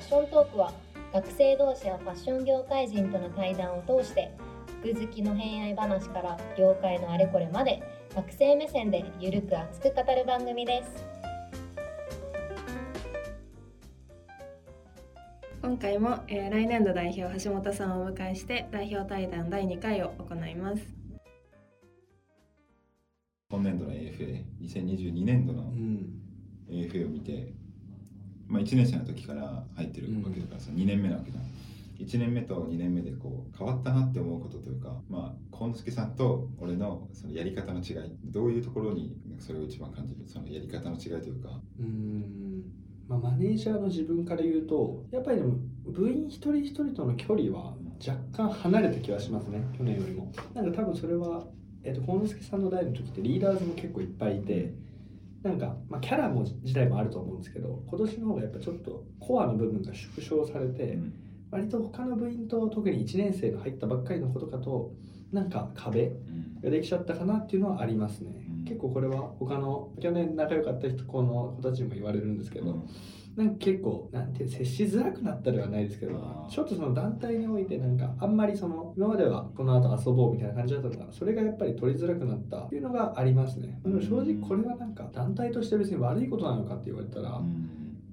ッショントークは学生同士やファッション業界人との対談を通して服好きの偏愛話から業界のあれこれまで学生目線でゆるく熱く語る番組です。今回も、えー来年度代表橋本さんをお迎えして代表対談第2回を行います。今年度の AFA、2022年度のうん。AFA を見て、まあ、1年生の時から入ってるわけだからさ、2年目なわけじゃん。1年目と2年目でこう変わったなって思うことというか、まあ、幸之助さんと俺のそのやり方の違い、どういうところにそれを一番感じる、そのやり方の違いというか、うん。まあ、マネージャーの自分から言うとやっぱりでも部員一人一人との距離は若干離れた気はしますね去年よりも。なんか多分それは、えっと幸之助さんの代の時ってリーダーズも結構いっぱいいてなんか、まあ、キャラも自体もあると思うんですけど今年の方がやっぱちょっとコアの部分が縮小されて、うん。割と他の部員と特に1年生の入ったばっかりの子とかとなんか壁うん。ができちゃったかなっていうのはありますね、うん。結構これは他の去年仲良かった人この子たちにも言われるんですけど、なんか結構なんて接しづらくなったではないですけどちょっとその団体においてなんかあんまりその今まではこの後遊ぼうみたいな感じだったのがそれがやっぱり取りづらくなったっていうのがありますね。でも正直これはなんか団体として別に悪いことなのかって言われたら、うん。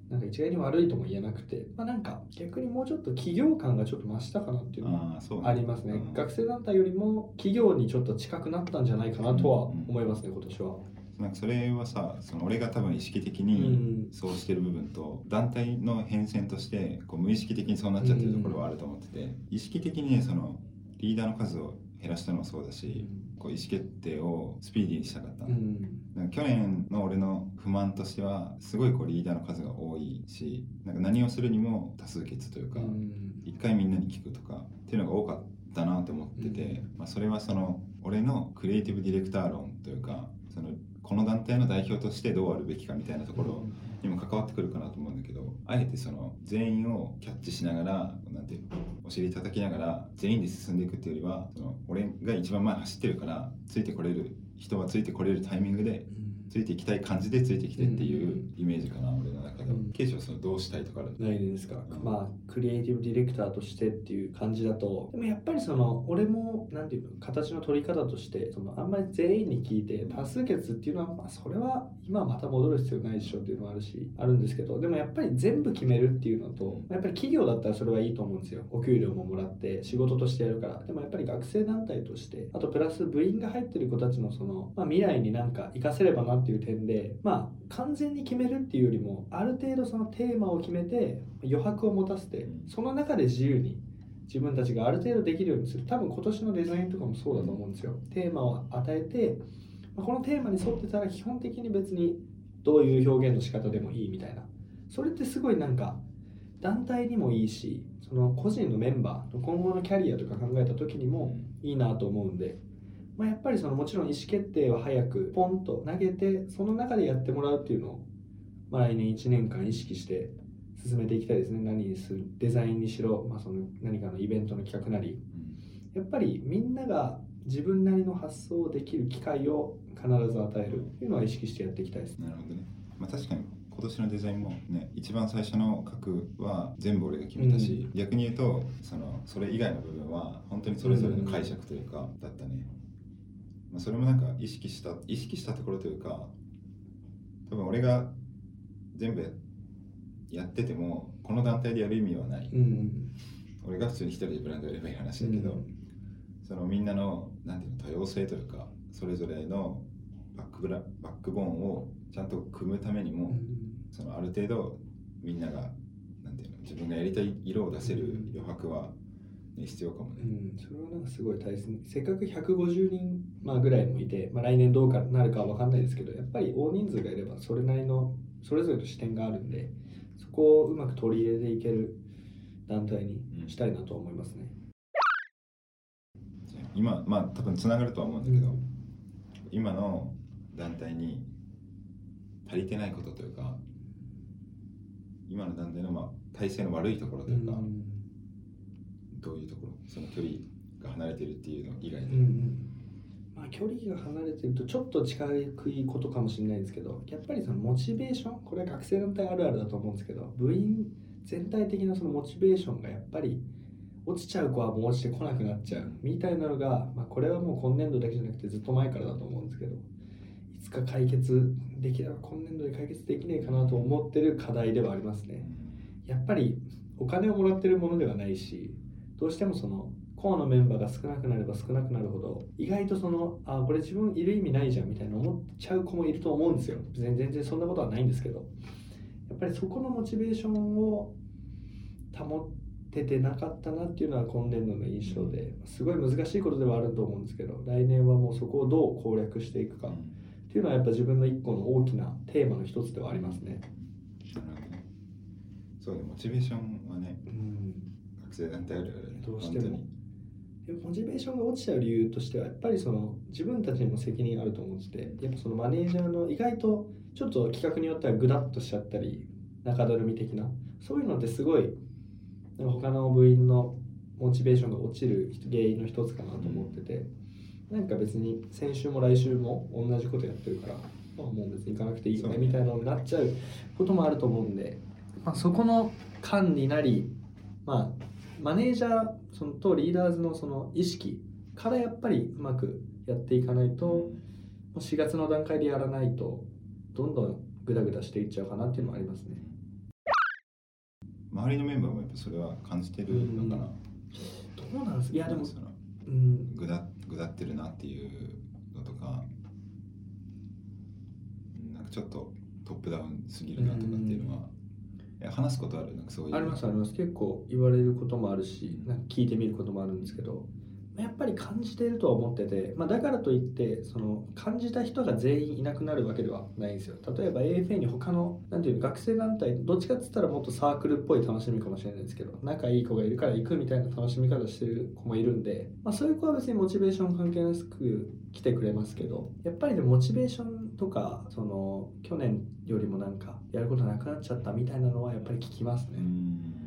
なんか一概に悪いとも言えなくてまあなんか逆にもうちょっと企業感がちょっと増したかなっていうのはありますね、うん。学生団体よりも企業にちょっと近くなったんじゃないかなとは思いますね今年は。なんかそれはさその俺が多分意識的うにん。そうしてる部分と団体の変遷としてこう無意識的にそうなっちゃってるところはあると思ってて意識的にねそのリーダーの数を減らしたのもそうだしこう意思決定をスピーディーにしたかったの、うん。なんか去年の俺の不満としてはすごいこうリーダーの数が多いしなんか何をするにも多数決というかうん。一回みんなに聞くとかっていうのが多かったなと思ってて、まあ、それはその俺のクリエイティブディレクター論というかそのこの団体の代表としてどうあるべきかみたいなところにも関わってくるかなと思うんだけどあえてその全員をキャッチしながらなんていうのお尻叩きながら全員で進んでいくっていうよりはその俺が一番前走ってるからついてこれる人はついてこれるタイミングでついていきたい感じでついてきてっていうイメージかな、俺の中では。うん。ケイシはそのどうしたいとかあるないですか、うん。まあクリエイティブディレクターとしてっていう感じだと。でもやっぱりその俺もなんていうの形の取り方としてそのあんまり全員に聞いて多数決っていうのはまあそれは今また戻る必要ないでしょっていうのはあるしあるんですけどでもやっぱり全部決めるっていうのとやっぱり企業だったらそれはいいと思うんですよ。お給料ももらって仕事としてやるから。でもやっぱり学生団体としてあとプラス部員が入ってる子たちのその、まあ、未来になんか活かせればなっていう点でまあ完全に決めるっていうよりもある程度そのテーマを決めて余白を持たせてその中で自由に自分たちがある程度できるようにする。多分今年のデザインとかもそうだと思うんですよ。テーマを与えてこのテーマに沿ってたら基本的に別にどういう表現の仕方でもいいみたいな。それってすごいなんか団体にもいいしその個人のメンバーの今後のキャリアとか考えた時にもいいなと思うんで、まあ、やっぱりそのもちろん意思決定は早くポンと投げてその中でやってもらうっていうのを、まあ、来年1年間意識して進めていきたいですね。何にするデザインにしろ、まあ、その何かのイベントの企画なり。やっぱりみんなが自分なりの発想をできる機会を必ず与える。っていうのは意識してやっていきたいです。ねなるほどね。まあ確かに今年のデザインもね、一番最初の角は全部俺が決めたし、逆に言うとそのそれ以外の部分は本当にそれぞれの解釈というかだったね。まあ、それもなんか意識した意識したところというか、多分俺が全部やっててもこの団体でやる意味はない。うん俺が普通に一人でブランドやればいい話だけど、そのみんなのなんていうの多様性というかそれぞれのバックブラバックボーンをちゃんと組むためにも、そのある程度みんながなんていうの自分がやりたい色を出せる余白は、ね、必要かもね。うん、それはなんかすごい大切にせっかく150人、まあ、ぐらいもいて、まあ、来年どうかなるかは分かんないですけどやっぱり大人数がいればそれなりのそれぞれの視点があるんでそこをうまく取り入れていける団体にしたいなと思いますね。じゃあ今まあ多分つながるとは思うんだけど、今の団体に足りてないことというか今の団体のまあ体制の悪いところというか、どういうところその距離が離れてるっていうの以外で、うんうん。まあ、距離が離れてるとちょっと近いことかもしれないですけどやっぱりそのモチベーションこれは学生団体あるあるだと思うんですけど部員全体的なそのモチベーションがやっぱり落ちちゃう子はもう落ちてこなくなっちゃうみたいなのが、まあ、これはもう今年度だけじゃなくてずっと前からだと思うんですけどいつか解決できれば今年度で解決できねえかなと思ってる課題ではありますね。やっぱりお金をもらってるものではないしどうしてもそのコアのメンバーが少なくなれば少なくなるほど意外とそのあこれ自分いる意味ないじゃんみたいな思っちゃう子もいると思うんですよ。全然そんなことはないんですけど。やっぱりそこのモチベーションを保っててなかったなっていうのは今年度の印象ですごい難しいことではあると思うんですけど来年はもうそこをどう攻略していくかっていうのはやっぱ自分の一個の大きなテーマの一つではありますね。そうねモチベーションはね、うん、学生団体ある？あるどうしても。モチベーションが落ちちゃう理由としてはやっぱりその自分たちにも責任あると思っててやっぱそのマネージャーの意外とちょっと企画によってはグダッとしちゃったり中だるみ的なそういうのってすごいなんか他の部員のモチベーションが落ちる原因の一つかなと思ってて、なんか別に先週も来週も同じことやってるから、まあ、もう別に行かなくていいよね。みたいなのになっちゃうこともあると思うんで、まあ、そこの間になり、まあ、マネージャーそのとリーダーズのその意識からやっぱりうまくやっていかないと4月の段階でやらないとどんどんグダグダしていっちゃうかなっていうのもありますね。周りのメンバーもやっぱそれは感じてるのかな、どうなんですか？いやでもうん。ぐだぐだってるなっていうのとかなんかちょっとトップダウンすぎるなとかっていうのは、話すことある？なんかそういう。ありますあります。結構言われることもあるしなんか聞いてみることもあるんですけどやっぱり感じているとは思ってて、まあ、だからといってその感じた人が全員いなくなるわけではないんですよ。例えば AFA に他のなんていう学生団体どっちかっつったらもっとサークルっぽい楽しみかもしれないですけど仲いい子がいるから行くみたいな楽しみ方してる子もいるんで、まあ、そういう子は別にモチベーション関係なく来てくれますけどやっぱりでモチベーションとかその去年よりもなんかやることなくなっちゃったみたいなのはやっぱり聞きますね。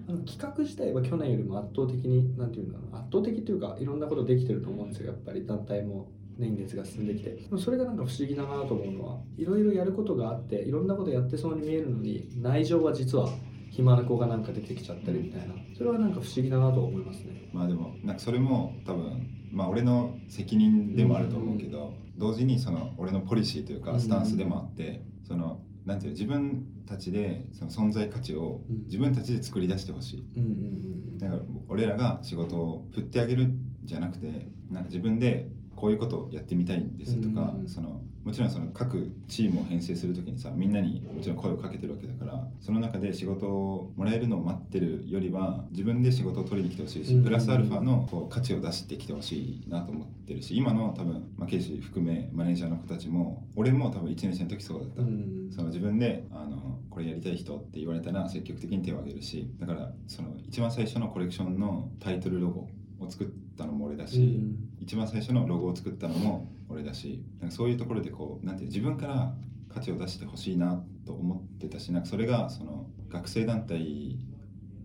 あの企画自体は去年よりも圧倒的に何て言うんだろう圧倒的っていうかいろんなことできてると思うんですよ。やっぱり団体も年月が進んできて。それがなんか不思議だなと思うのはいろいろやることがあっていろんなことやってそうに見えるのに内情は実は暇な子がなんか出てきちゃったりみたいな。それはなんか不思議だなと思いますね。まあでもなんかそれも多分まあ俺の責任でもあると思うけど、同時にその俺のポリシーというかスタンスでもあって、そのなんていうの自分たちでその存在価値をうん。自分たちで作り出してほしい。うんうんだから俺らが仕事を振ってあげるんじゃなくてなんか自分でこういうことをやってみたいんですとか、うんそのもちろんその各チームを編成する時にさみんなにもちろん声をかけてるわけだからその中で仕事をもらえるのを待ってるよりは自分で仕事を取りに来てほしいし、うんプラスアルファのこう価値を出してきてほしいなと思ってるし今の多分、まあ、ケイシ含めマネージャーの子たちも俺も多分1年生の時そうだった、うんうん。その自分であのこれやりたい人って言われたら積極的に手を挙げるしだからその一番最初のコレクションのタイトルロゴを作ったのも俺だし、一番最初のロゴを作ったのも俺だしなんかそういうところでこうなんていう自分から価値を出してほしいなと思ってたしなんかそれがその学生団体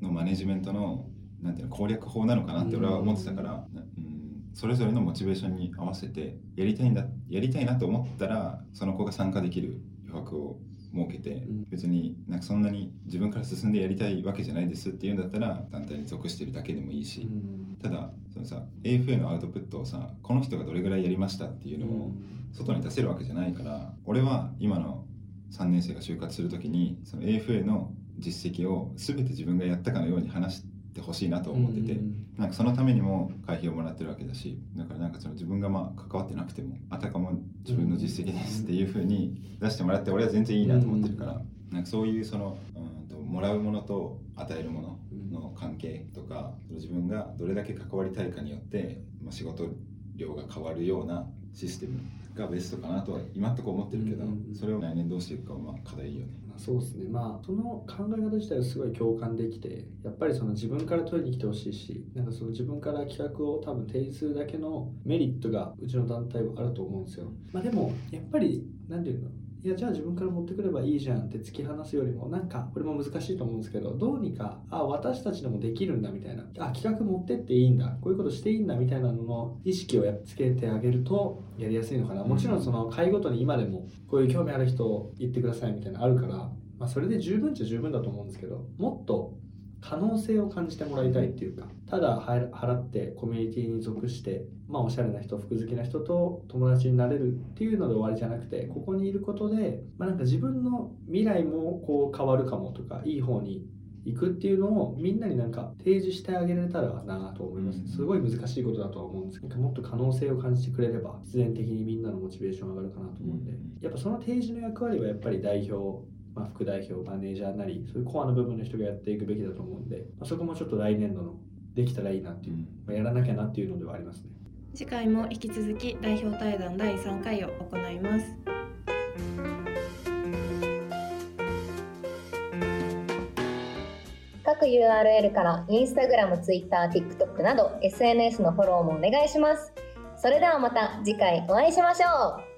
のマネジメントのなんていうの攻略法なのかなって俺は思ってたから、うん。それぞれのモチベーションに合わせてやりたいんだやりたいなと思ったらその子が参加できる余白を設けて、ん。別になんかそんなに自分から進んでやりたいわけじゃないですっていうんだったら団体に属してるだけでもいいし、うんただそのさ AFA のアウトプットをさこの人がどれぐらいやりましたっていうのを外に出せるわけじゃないから俺は今の3年生が就活する時にその AFA の実績を全て自分がやったかのように話してほしいなと思ってて、なんかそのためにも会費をもらってるわけだしだからなんかその自分がまあ関わってなくてもあたかも自分の実績ですっていうふうに出してもらって俺は全然いいなと思ってるから、なんかそういうそのうんともらうものと与えるものの関係とか自分がどれだけ関わりたいかによって、まあ、仕事量が変わるようなシステムがベストかなとは今んとこ思ってるけど、それを来年どうしていくかはまあ課題よね。まあ、そうですね。まあその考え方自体はすごい共感できてやっぱりその自分から取りに来てほしいしなんかその自分から企画を多分提示するだけのメリットがうちの団体はあると思うんですよ。まあでもやっぱり何て言うの？いやじゃあ自分から持ってくればいいじゃんって突き放すよりもなんかこれも難しいと思うんですけどどうにかあ私たちでもできるんだみたいな。あ企画持ってっていいんだ。こういうことしていいんだみたいなのの意識をやっつけてあげるとやりやすいのかな。もちろんその会ごとに今でもこういう興味ある人言ってくださいみたいなのあるから、まあ、それで十分っちゃ十分だと思うんですけどもっと可能性を感じてもらいたいっていうかただ払ってコミュニティに属してまあおしゃれな人服好きな人と友達になれるっていうので終わりじゃなくてここにいることで、まあ、なんか自分の未来もこう変わるかもとかいい方に行くっていうのをみんなになんか提示してあげられたらなと思います、すごい難しいことだとは思うんです。けどもっと可能性を感じてくれれば必然的にみんなのモチベーション上がるかなと思うんで、やっぱその提示の役割はやっぱり代表まあ、副代表マネージャーなりそういうコアの部分の人がやっていくべきだと思うんで、まあ、そこもちょっと来年度のできたらいいなっていう、まあ、やらなきゃなっていうのではありますね。次回も引き続き代表対談第3回を行います。各 URL からインスタグラム、ツイッター、TikTok など SNS のフォローもお願いします。それではまた次回お会いしましょう